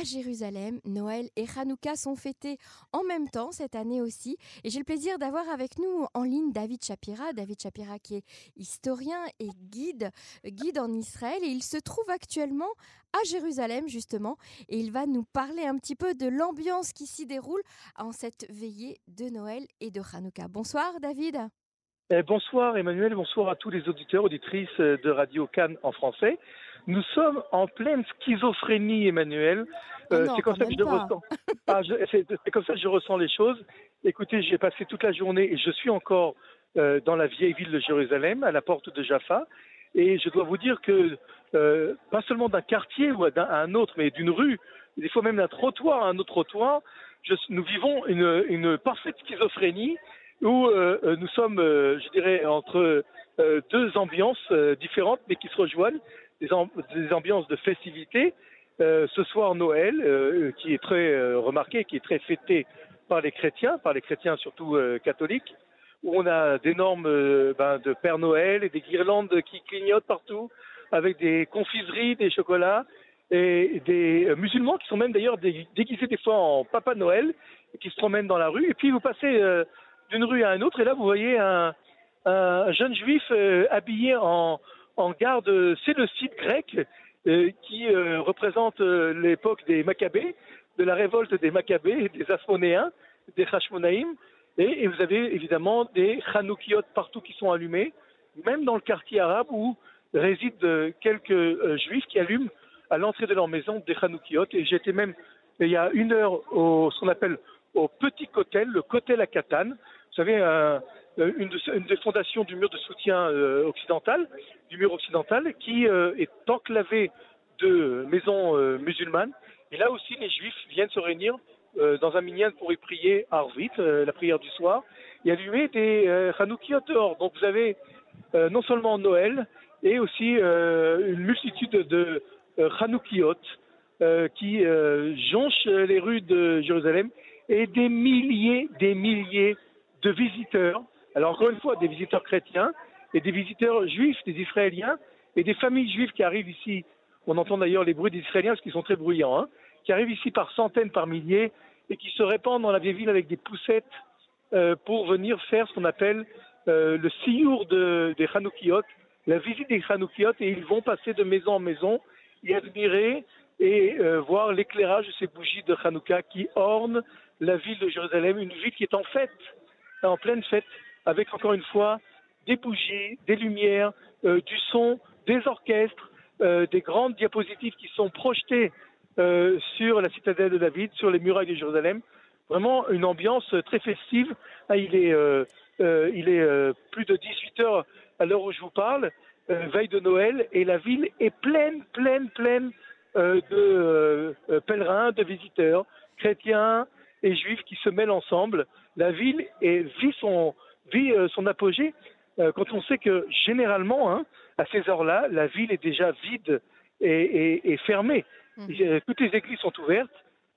à Jérusalem, Noël et Hanouka sont fêtés en même temps cette année aussi. Et j'ai le plaisir d'avoir avec nous en ligne David Shapira. David Shapira qui est historien et guide, guide en Israël. Et il se trouve actuellement à Jérusalem justement. Et il va nous parler un petit peu de l'ambiance qui s'y déroule en cette veillée de Noël et de Hanouka. Bonsoir David. Eh, bonsoir Emmanuel, bonsoir à tous les auditeurs, auditrices de Radio Cannes en français. Nous sommes en pleine schizophrénie, Emmanuel. Euh, c'est comme ça que je pas. ressens. Ah, c'est comme ça que je ressens les choses. Écoutez, j'ai passé toute la journée et je suis encore euh, dans la vieille ville de Jérusalem, à la porte de Jaffa. Et je dois vous dire que euh, pas seulement d'un quartier ou d'un- à un autre, mais d'une rue, des fois même d'un trottoir à un autre trottoir, je- nous vivons une, une parfaite schizophrénie où euh, nous sommes, je dirais, entre deux ambiances différentes mais qui se rejoignent, des, am- des ambiances de festivité. Euh, ce soir Noël, euh, qui est très euh, remarqué, qui est très fêté par les chrétiens, par les chrétiens surtout euh, catholiques, où on a d'énormes euh, ben, de Père Noël et des guirlandes qui clignotent partout, avec des confiseries, des chocolats, et des euh, musulmans qui sont même d'ailleurs dé- déguisés des fois en Papa Noël, qui se promènent dans la rue. Et puis vous passez euh, d'une rue à une autre, et là vous voyez un, un jeune juif euh, habillé en, en garde séleucide grec, euh, qui euh, représente euh, l'époque des Maccabées, de la révolte des Maccabées, des Asmonéens, des Hashmonaïm, et, vous avez évidemment des Hanoukiot partout qui sont allumés, même dans le quartier arabe où résident quelques juifs qui allument à l'entrée de leur maison des Hanoukiot. Et j'étais même il y a une heure au ce qu'on appelle au petit Kotel, le Kotel à Catane. Vous savez, un- une, de- une des fondations du mur de soutien euh, occidental, du mur occidental, qui euh, est enclavé de maisons euh, musulmanes. Et là aussi, les juifs viennent se réunir euh, dans un minyan pour y prier Arvit, euh, la prière du soir, et allumer des euh, Hanoukiot dehors. Donc vous avez euh, non seulement Noël, et aussi euh, une multitude de euh, Hanoukiot euh, qui euh, jonchent les rues de Jérusalem, et des milliers, des milliers de visiteurs. Alors encore une fois, des visiteurs chrétiens et des visiteurs juifs, des Israéliens et des familles juives qui arrivent ici. On entend d'ailleurs les bruits des Israéliens parce qu'ils sont très bruyants, hein, qui arrivent ici par centaines, par milliers et qui se répandent dans la vieille ville avec des poussettes euh, pour venir faire ce qu'on appelle euh, le siour de, des Hanoukiot, la visite des Hanoukiot et ils vont passer de maison en maison y admirer et euh, voir l'éclairage de ces bougies de Hanouka qui ornent la ville de Jérusalem, une ville qui est en fête, en pleine fête, avec encore une fois des bougies, des lumières, euh, du son, des orchestres, euh, des grandes diapositives qui sont projetées euh, sur la citadelle de David, sur les murailles de Jérusalem. Vraiment une ambiance très festive. Ah, il est, plus de 18 heures à l'heure où je vous parle, veille de Noël, et la ville est pleine, pleine, pleine de pèlerins, de visiteurs, chrétiens et juifs qui se mêlent ensemble. La ville vit son, vit euh, son apogée euh, quand on sait que généralement, hein, à ces heures-là, la ville est déjà vide et, et- et fermée. Mhm. Toutes les églises sont ouvertes.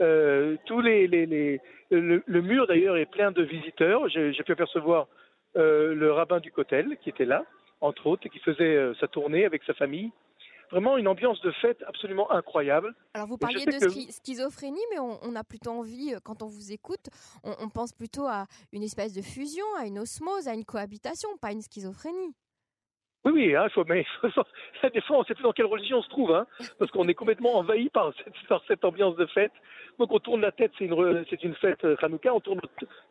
euh, tous les, les- les- le, le mur d'ailleurs est plein de visiteurs. J'ai pu apercevoir euh, le rabbin du Kotel qui était là, entre autres, et qui faisait euh, sa tournée avec sa famille. Vraiment une ambiance de fête absolument incroyable. Alors vous parliez de que- schizophrénie, mais on, on a plutôt envie, euh, quand on vous écoute, on, on pense plutôt à une espèce de fusion, à une osmose, à une cohabitation, pas une schizophrénie. Oui, oui, hein, faut, mais des fois on ne sait plus dans quelle religion on se trouve, hein, parce qu'on est complètement envahi par cette, par cette ambiance de fête. Donc on tourne la tête, c'est une, c'est une fête euh, Hanouka, on tourne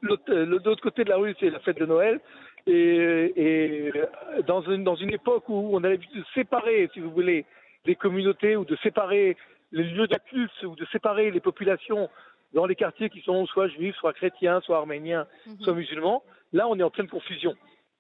euh, de l'autre côté de la rue, c'est la fête de Noël. Et, et euh, dans, une, dans une époque où on a l'habitude de séparer, si vous voulez, les communautés ou de séparer les lieux de culte ou de séparer les populations dans les quartiers qui sont soit juifs, soit chrétiens, soit arméniens, Mhm. soit musulmans, là on est en pleine confusion.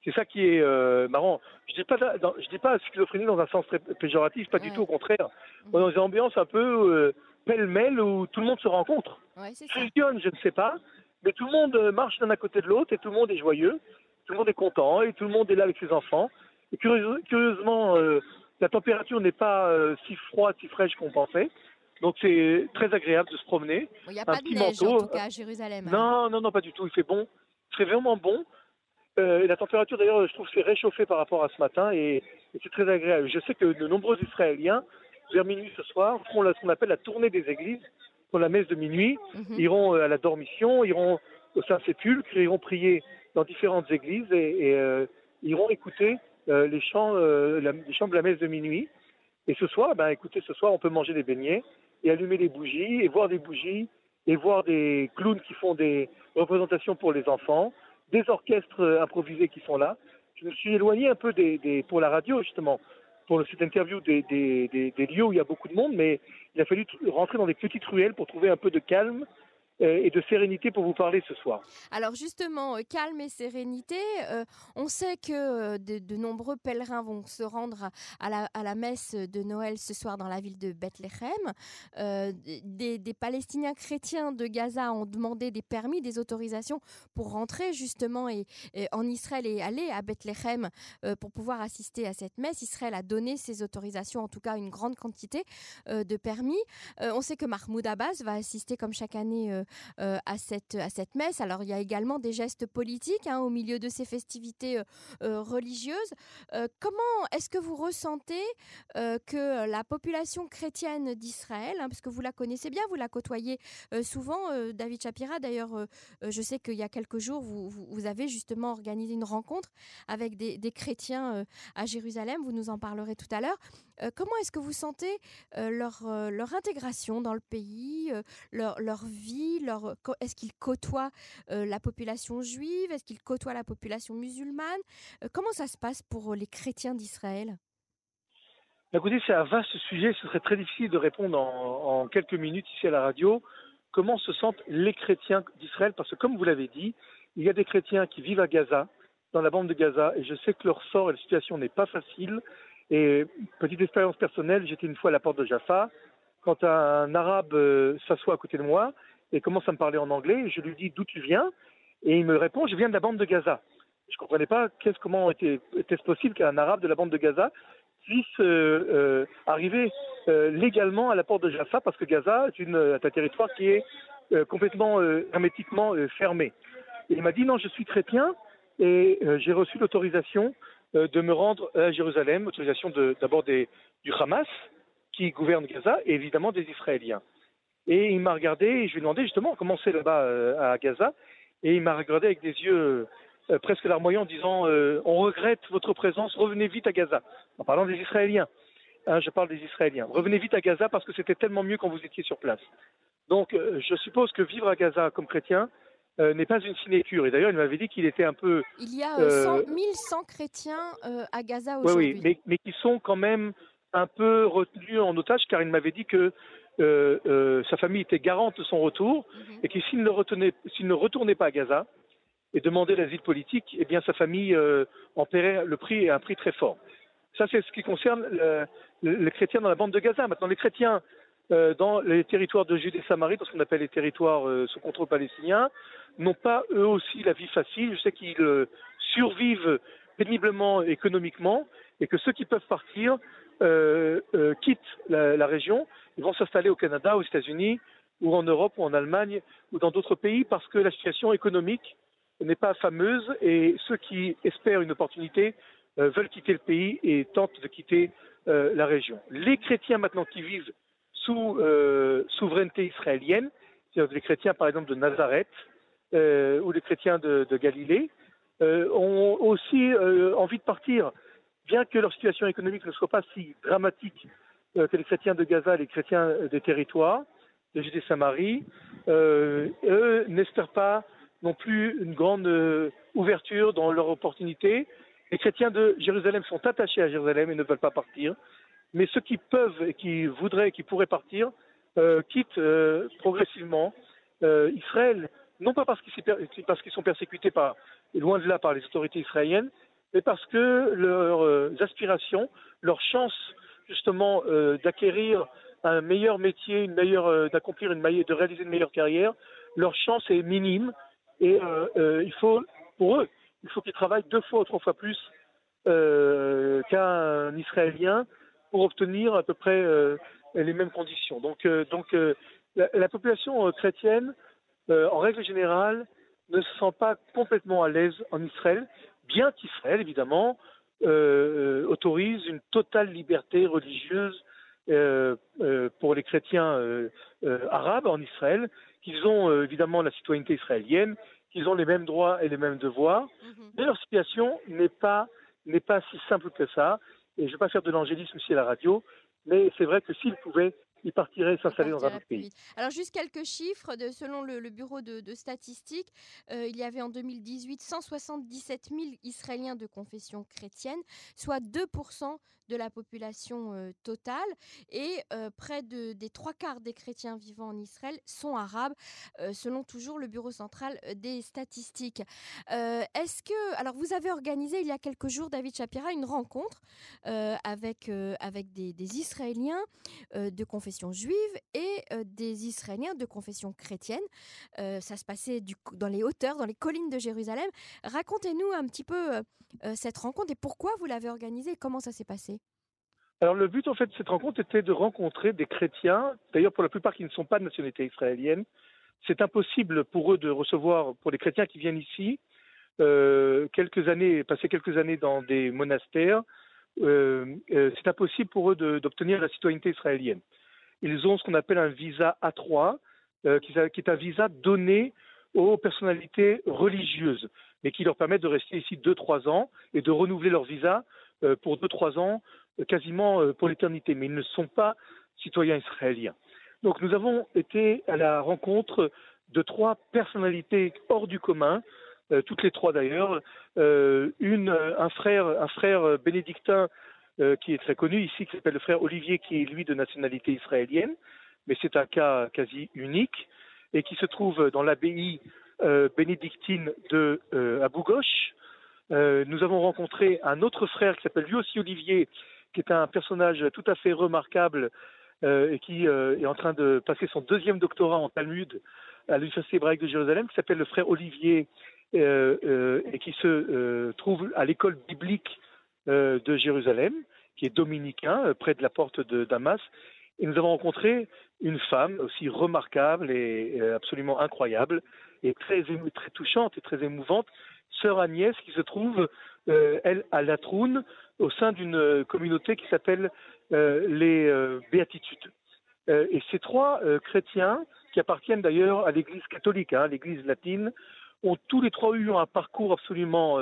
C'est ça qui est euh, marrant. Je dis pas, dans- je dis pas schizophrénie dans un sens très péjoratif, pas du tout, au contraire. Mhm. On est dans une ambiance un peu euh, pêle-mêle où tout le monde se rencontre. Ouais. Fusionne, je ne sais pas, mais tout le monde euh, marche d'un à côté de l'autre et tout le monde est joyeux, tout le monde est content et tout le monde est là avec ses enfants. Et curieuse- curieusement, euh, la température n'est pas si froide, si fraîche qu'on pensait. Donc c'est très agréable de se promener. Il n'y a un pas de neige, manteau, en tout cas, à Jérusalem. hein. Non, non, non, pas du tout. Il fait bon. Il fait vraiment bon. Euh, et la température, d'ailleurs, je trouve, s'est réchauffée par rapport à ce matin et, et c'est très agréable. Je sais que de nombreux Israéliens, vers minuit ce soir, font la- ce qu'on appelle la tournée des églises. pour la messe de minuit, Mhm. iront euh, à la dormition, iront au Saint-Sépulcre, iront prier dans différentes églises et, et, euh, iront écouter euh, les, chants, la- les chants de la messe de minuit. Et ce soir, ben, écoutez, ce soir, on peut manger des beignets et allumer des bougies et voir des bougies et voir des clowns qui font des représentations pour les enfants, des orchestres euh, improvisés qui sont là. Je me suis éloigné un peu des, des- pour la radio, justement, pour cette interview des, des- des- lieux où il y a beaucoup de monde, mais il a fallu rentrer dans des petites ruelles pour trouver un peu de calme et de sérénité pour vous parler ce soir. Alors justement, euh, calme et sérénité, euh, on sait que euh, de, nombreux pèlerins vont se rendre à, la, messe de Noël ce soir dans la ville de Bethléem. Euh, des, Palestiniens chrétiens de Gaza ont demandé des permis, des autorisations pour rentrer justement et, en Israël et aller à Bethléem euh, pour pouvoir assister à cette messe. Israël a donné ces autorisations, en tout cas une grande quantité euh, de permis. Euh, on sait que Mahmoud Abbas va assister comme chaque année euh, euh, à, cette, à cette messe. Alors il y a également des gestes politiques hein, au milieu de ces festivités euh, euh, religieuses. Euh, comment est-ce que vous ressentez euh, que la population chrétienne d'Israël, hein, parce que vous la connaissez bien, vous la côtoyez euh, souvent, euh, David Shapira, d'ailleurs euh, euh, je sais qu'il y a quelques jours, vous, vous, avez justement organisé une rencontre avec des, chrétiens euh, à Jérusalem, vous nous en parlerez tout à l'heure. Euh, comment est-ce que vous sentez euh, leur, euh, leur intégration dans le pays, leur, leur vie, leur, est-ce qu'ils côtoient la population juive, est-ce qu'ils côtoient la population musulmane? Comment ça se passe pour les chrétiens d'Israël? Écoutez, c'est un vaste sujet, ce serait très difficile de répondre en, en quelques minutes ici à la radio. Comment se sentent les chrétiens d'Israël? Parce que comme vous l'avez dit, il y a des chrétiens qui vivent à Gaza, dans la bande de Gaza, et je sais que leur sort et la situation n'est pas facile. Et petite expérience personnelle, j'étais une fois à la porte de Jaffa, quand un arabe euh, s'assoit à côté de moi et commence à me parler en anglais, je lui dis d'où tu viens, et il me répond, je viens de la bande de Gaza. Je ne comprenais pas comment était, était-ce possible qu'un arabe de la bande de Gaza puisse euh, euh, arriver légalement à la porte de Jaffa, parce que Gaza est, est un territoire qui est complètement hermétiquement fermé. Et il m'a dit non, je suis chrétien et j'ai reçu l'autorisation de me rendre à Jérusalem, autorisation d'abord du Hamas qui gouverne Gaza et évidemment des Israéliens. Et il m'a regardé et je lui ai demandé justement comment c'est là-bas euh, à Gaza et il m'a regardé avec des yeux euh, presque larmoyants en disant euh, on regrette votre présence, revenez vite à Gaza. En parlant des Israéliens, Hein, je parle des Israéliens. Revenez vite à Gaza parce que c'était tellement mieux quand vous étiez sur place. Donc euh, je suppose que vivre à Gaza comme chrétien euh, n'est pas une sinécure. Et d'ailleurs il m'avait dit qu'il était un peu Il y a euh, 100 Euh, 1100 chrétiens euh, à Gaza Oui, aujourd'hui. oui, mais, mais qui sont quand même un peu retenus en otage, car il m'avait dit que euh, euh, sa famille était garante de son retour, Mhm. et que s'il ne, ne retournait pas à Gaza et demandait l'asile politique, eh bien sa famille euh, en paierait le prix, un prix très fort. Ça, c'est ce qui concerne le- le- les chrétiens dans la bande de Gaza. Maintenant, les chrétiens euh, dans les territoires de Judée Samarie, dans ce qu'on appelle les territoires euh, sous contrôle palestinien, n'ont pas eux aussi la vie facile. Je sais qu'ils euh, survivent péniblement économiquement et que ceux qui peuvent partir euh, euh, quittent la, région et vont s'installer au Canada, aux États-Unis ou en Europe ou en Allemagne ou dans d'autres pays parce que la situation économique n'est pas fameuse et ceux qui espèrent une opportunité euh, veulent quitter le pays et tentent de quitter euh, la région. Les chrétiens maintenant qui vivent sous euh, souveraineté israélienne, c'est-à-dire les chrétiens par exemple de Nazareth euh, ou les chrétiens de, Galilée, euh, ont aussi envie de partir, bien que leur situation économique ne soit pas si dramatique que les chrétiens de Gaza les chrétiens des territoires, de Judée-Samarie, eux n'espèrent pas non plus une grande ouverture dans leur opportunité. Les chrétiens de Jérusalem sont attachés à Jérusalem et ne veulent pas partir. Mais ceux qui peuvent et qui voudraient, qui pourraient partir, euh, quittent euh, progressivement euh, Israël, non pas parce qu'ils, sont persécutés par, et loin de là par les autorités israéliennes, mais parce que leurs aspirations, leurs chances justement d'acquérir un meilleur métier, d'accomplir une meilleure, de réaliser une meilleure carrière, leur chance est minime et il faut, pour eux, il faut qu'ils travaillent deux fois ou trois fois plus qu'un Israélien pour obtenir à peu près euh, les mêmes conditions. Donc, euh, donc euh, la, la population chrétienne, en règle générale, ne se sent pas complètement à l'aise en Israël, bien qu'Israël, évidemment, euh, autorise une totale liberté religieuse pour les chrétiens arabes en Israël, qu'ils ont évidemment la citoyenneté israélienne, qu'ils ont les mêmes droits et les mêmes devoirs, mhm. mais leur situation n'est pas n'est pas si simple que ça. Et je ne vais pas faire de l'angélisme ici à la radio, mais c'est vrai que s'ils pouvaient, ils partiraient s'installer dans un autre pays. Alors juste quelques chiffres, de, selon le, bureau de, statistiques, euh, il y avait en 2018 177 000 Israéliens de confession chrétienne, soit 2% de la population totale et près de, des trois quarts des chrétiens vivant en Israël sont arabes, selon toujours le Bureau central des statistiques. Est-ce que, alors vous avez organisé il y a quelques jours, David Shapira, une rencontre avec, des, Israéliens de confession juive et des Israéliens de confession chrétienne? ça se passait dans les hauteurs, dans les collines de Jérusalem. Racontez-nous un petit peu cette rencontre et pourquoi vous l'avez organisée et comment ça s'est passé? Alors le but en fait de cette rencontre était de rencontrer des chrétiens, d'ailleurs pour la plupart qui ne sont pas de nationalité israélienne. C'est impossible pour eux de recevoir, pour les chrétiens qui viennent ici, euh, quelques années, passer quelques années dans des monastères, euh, euh, c'est impossible pour eux d'obtenir la citoyenneté israélienne. Ils ont ce qu'on appelle un visa A3, qui, qui, est un visa donné aux personnalités religieuses, mais qui leur permet de rester ici 2-3 ans et de renouveler leur visa pour 2-3 ans quasiment euh, pour l'éternité, mais ils ne sont pas citoyens israéliens. Donc nous avons été à la rencontre de trois personnalités hors du commun, euh, toutes les trois d'ailleurs, euh, une, un frère, un frère bénédictin qui est très connu ici, qui s'appelle le frère Olivier, qui est lui de nationalité israélienne, mais c'est un cas quasi unique, et qui se trouve dans l'abbaye bénédictine de Abou Ghosh. nous avons rencontré un autre frère qui s'appelle lui aussi Olivier, qui est un personnage tout à fait remarquable euh, et qui euh, est en train de passer son deuxième doctorat en Talmud à l'Université hébraïque de Jérusalem, qui s'appelle le frère Olivier euh, et qui se trouve à l'école biblique de Jérusalem, qui est dominicain, près de la porte de Damas. Et nous avons rencontré une femme aussi remarquable et absolument incroyable et très, touchante et très émouvante, sœur Agnès, qui se trouve, elle, à Latroun, au sein d'une euh, communauté qui s'appelle euh, les euh, Béatitudes. et ces trois chrétiens, qui appartiennent d'ailleurs à l'Église catholique, hein, l'Église latine, ont tous les trois eu un parcours absolument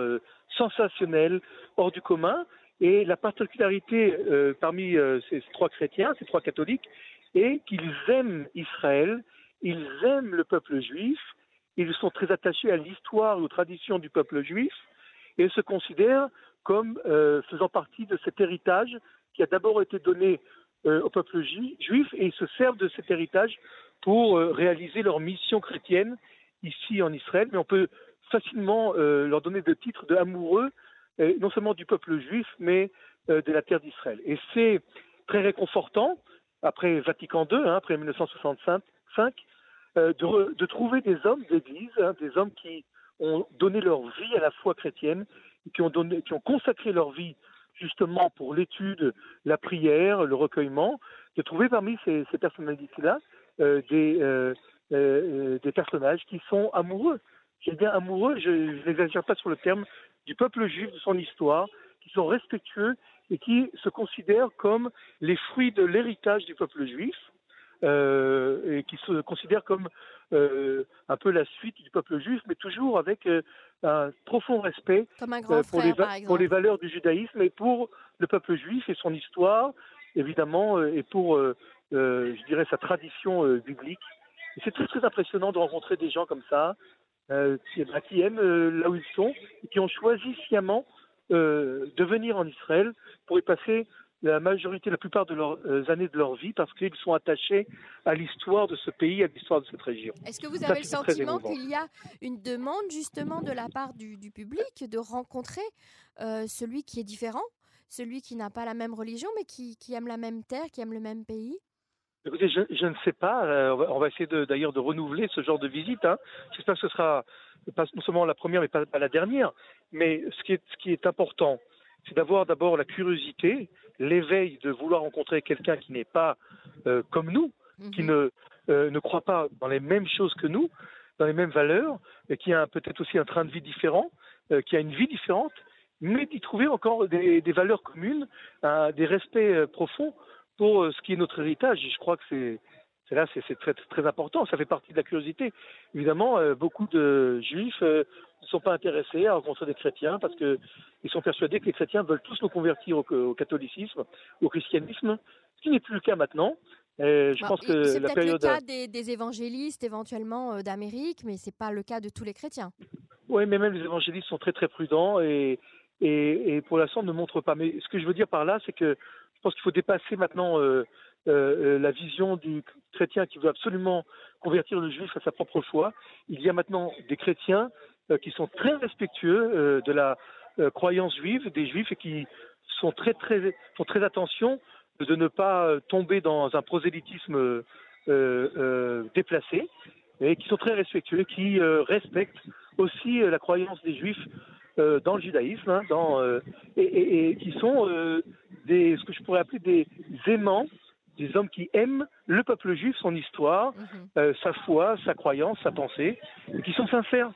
sensationnel, hors du commun. Et la particularité parmi ces trois chrétiens, ces trois catholiques, est qu'ils aiment Israël, ils aiment le peuple juif, ils sont très attachés à l'histoire et aux traditions du peuple juif, et se considèrent comme euh, faisant partie de cet héritage qui a d'abord été donné euh, au peuple juif et ils se servent de cet héritage pour euh, réaliser leur mission chrétienne ici en Israël. Mais on peut facilement leur donner le titre de amoureux, non seulement du peuple juif, mais de la terre d'Israël. Et c'est très réconfortant, après Vatican II, hein, après 1965, de, de, trouver des hommes d'église, hein, des hommes qui ont donné leur vie à la foi chrétienne qui ont, donné, qui ont consacré leur vie justement pour l'étude, la prière, le recueillement, de trouver parmi ces, personnalités-là euh, des, euh, euh, des personnages qui sont amoureux. J'ai bien amoureux, je, n'exagère pas sur le terme, du peuple juif, de son histoire, qui sont respectueux et qui se considèrent comme les fruits de l'héritage du peuple juif, et qui se considèrent comme un peu la suite du peuple juif, mais toujours avec un profond respect euh, pour, les pour, les valeurs du judaïsme et pour le peuple juif et son histoire, évidemment, euh, et pour, euh, je dirais, sa tradition biblique. C'est très, très impressionnant de rencontrer des gens comme ça, qui, bah, qui, aiment là où ils sont, et qui ont choisi sciemment de venir en Israël pour y passer la majorité, la plupart de leurs euh, années de leur vie parce qu'ils sont attachés à l'histoire de ce pays, à l'histoire de cette région. Est-ce que vous avez le sentiment qu'il y a une demande justement de la part du, public de rencontrer euh, celui qui est différent, celui qui n'a pas la même religion mais qui, aime la même terre, qui aime le même pays? Écoutez, je, ne sais pas. Euh, on va essayer d'ailleurs de, renouveler ce genre de visite. Hein. J'espère que ce sera pas non seulement la première, mais pas, la dernière. Mais ce qui est, ce qui est important, c'est d'avoir d'abord la curiosité, l'éveil de vouloir rencontrer quelqu'un qui n'est pas euh, comme nous, qui mhm. ne, euh, ne croit pas dans les mêmes choses que nous, dans les mêmes valeurs, et qui a peut-être aussi un train de vie différent, euh, qui a une vie différente, mais d'y trouver encore des, valeurs communes, des respects profonds pour ce qui est notre héritage. Je crois que c'est c'est là, c'est très, très important. Ça fait partie de la curiosité. Évidemment, beaucoup de juifs ne sont pas intéressés à rencontrer des chrétiens parce qu'ils sont persuadés que les chrétiens veulent tous nous convertir au, catholicisme, au christianisme, ce qui n'est plus le cas maintenant. je pense que c'est peut-être le cas des, évangélistes éventuellement d'Amérique, mais c'est pas le cas de tous les chrétiens. Oui, mais même les évangélistes sont très très prudents et, et, pour l'instant ne montrent pas. Mais ce que je veux dire par là, c'est que je pense qu'il faut dépasser maintenant euh, euh, la vision du chrétien qui veut absolument convertir le juif à sa propre foi. Il y a maintenant des chrétiens euh, qui sont très respectueux de la croyance juive, des juifs, et qui sont très très font très attention de ne pas tomber dans un prosélytisme déplacé et qui sont très respectueux, qui respectent aussi la croyance des juifs euh, dans le judaïsme, hein, dans, euh, et, qui sont euh, des, ce que je pourrais appeler des aimants, des hommes qui aiment le peuple juif, son histoire, mhm. sa foi, sa croyance, sa pensée, et qui sont sincères.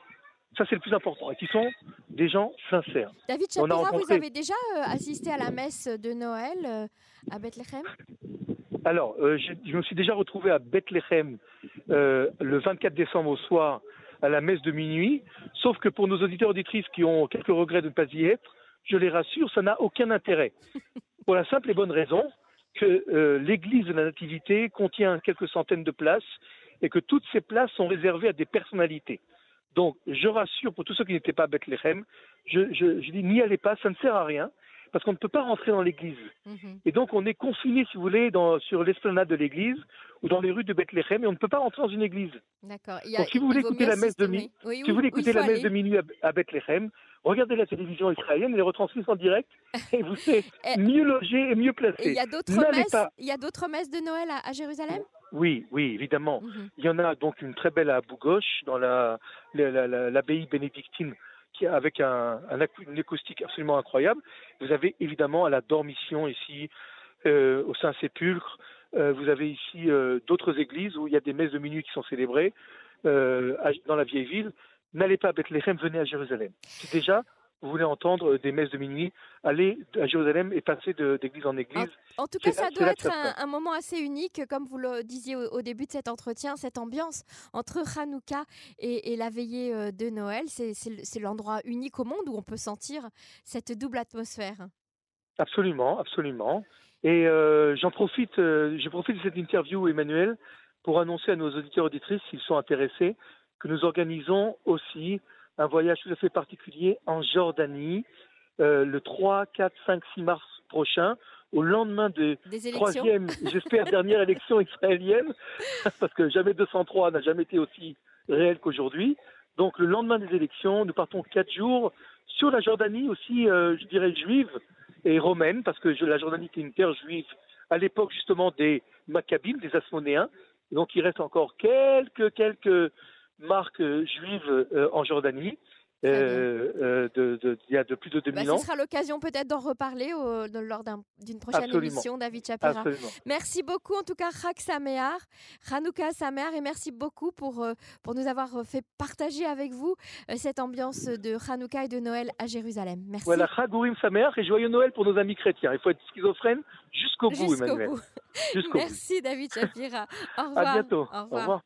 Ça, c'est le plus important, et qui sont des gens sincères. David Chapira, vous avez déjà assisté à la messe de Noël à Bethléem? Alors, je, je, me suis déjà retrouvé à Bethléem le 24 décembre au soir à la messe de minuit, sauf que pour nos auditeurs auditrices qui ont quelques regrets de ne pas y être, je les rassure, ça n'a aucun intérêt. Pour la simple et bonne raison que euh, l'église de la Nativité contient quelques centaines de places et que toutes ces places sont réservées à des personnalités. Donc, je rassure pour tous ceux qui n'étaient pas à Bethléem, je, je, je dis n'y allez pas, ça ne sert à rien parce qu'on ne peut pas rentrer dans l'église. Mhm. Et donc on est confiné, si vous voulez, dans, sur l'esplanade de l'église ou dans les rues de Bethléem, et on ne peut pas rentrer dans une église. D'accord. Donc si vous voulez écouter la messe de minuit, si vous voulez écouter la messe de minuit à, Bethléem, regardez la télévision israélienne, elle est retransmise en direct, et vous êtes mieux logé et mieux placé. Il y a d'autres messes, il y a d'autres messes de Noël à, Jérusalem? Oui, oui, évidemment. Mhm. Il y en a donc une très belle à Bougouche, dans l'abbaye la, la, bénédictine avec un, une acoustique absolument incroyable. Vous avez évidemment à la Dormition ici, euh, au Saint-Sépulcre, euh, vous avez ici euh, d'autres églises où il y a des messes de minuit qui sont célébrées dans la vieille ville. N'allez pas à Bethléem, venez à Jérusalem. déjà vous voulez entendre des messes de minuit, allez à Jérusalem et passer d'église en église. En, tout cas, ça doit être un, moment assez unique, comme vous le disiez au, début de cet entretien, cette ambiance entre Hanouka et, la veillée euh, de Noël. C'est l'endroit unique au monde où on peut sentir cette double atmosphère. Absolument, absolument. Et euh, j'en profite, euh, je profite de cette interview, Emmanuel, pour annoncer à nos auditeurs et auditrices, s'ils sont intéressés, que nous organisons aussi un voyage tout à fait particulier en Jordanie euh, le 3, 4, 5, 6 mars prochain, au lendemain de troisième, j'espère, dernière élection israélienne, parce que jamais 203 n'a jamais été aussi réel qu'aujourd'hui. Donc le lendemain des élections, nous partons quatre jours sur la Jordanie aussi, euh, je dirais, juive et romaine, parce que la Jordanie était une terre juive à l'époque justement des Maccabim, des Asmonéens. Donc il reste encore quelques, quelques marque euh, juive euh, en Jordanie. Euh, de, il y a de plus de 2000 bah, ans. Ce sera l'occasion peut-être d'en reparler lors d'une prochaine émission, David Chapira. Merci beaucoup, en tout cas, Chak Samear, Hanouka Samear, et merci beaucoup pour, pour nous avoir fait partager avec vous cette ambiance de Hanouka et de Noël à Jérusalem. Merci. Voilà, Chagourim Samear et joyeux Noël pour nos amis chrétiens. Il faut être schizophrène jusqu'au bout, Emmanuel. Merci, David Chapira. Au revoir. À bientôt. Au revoir.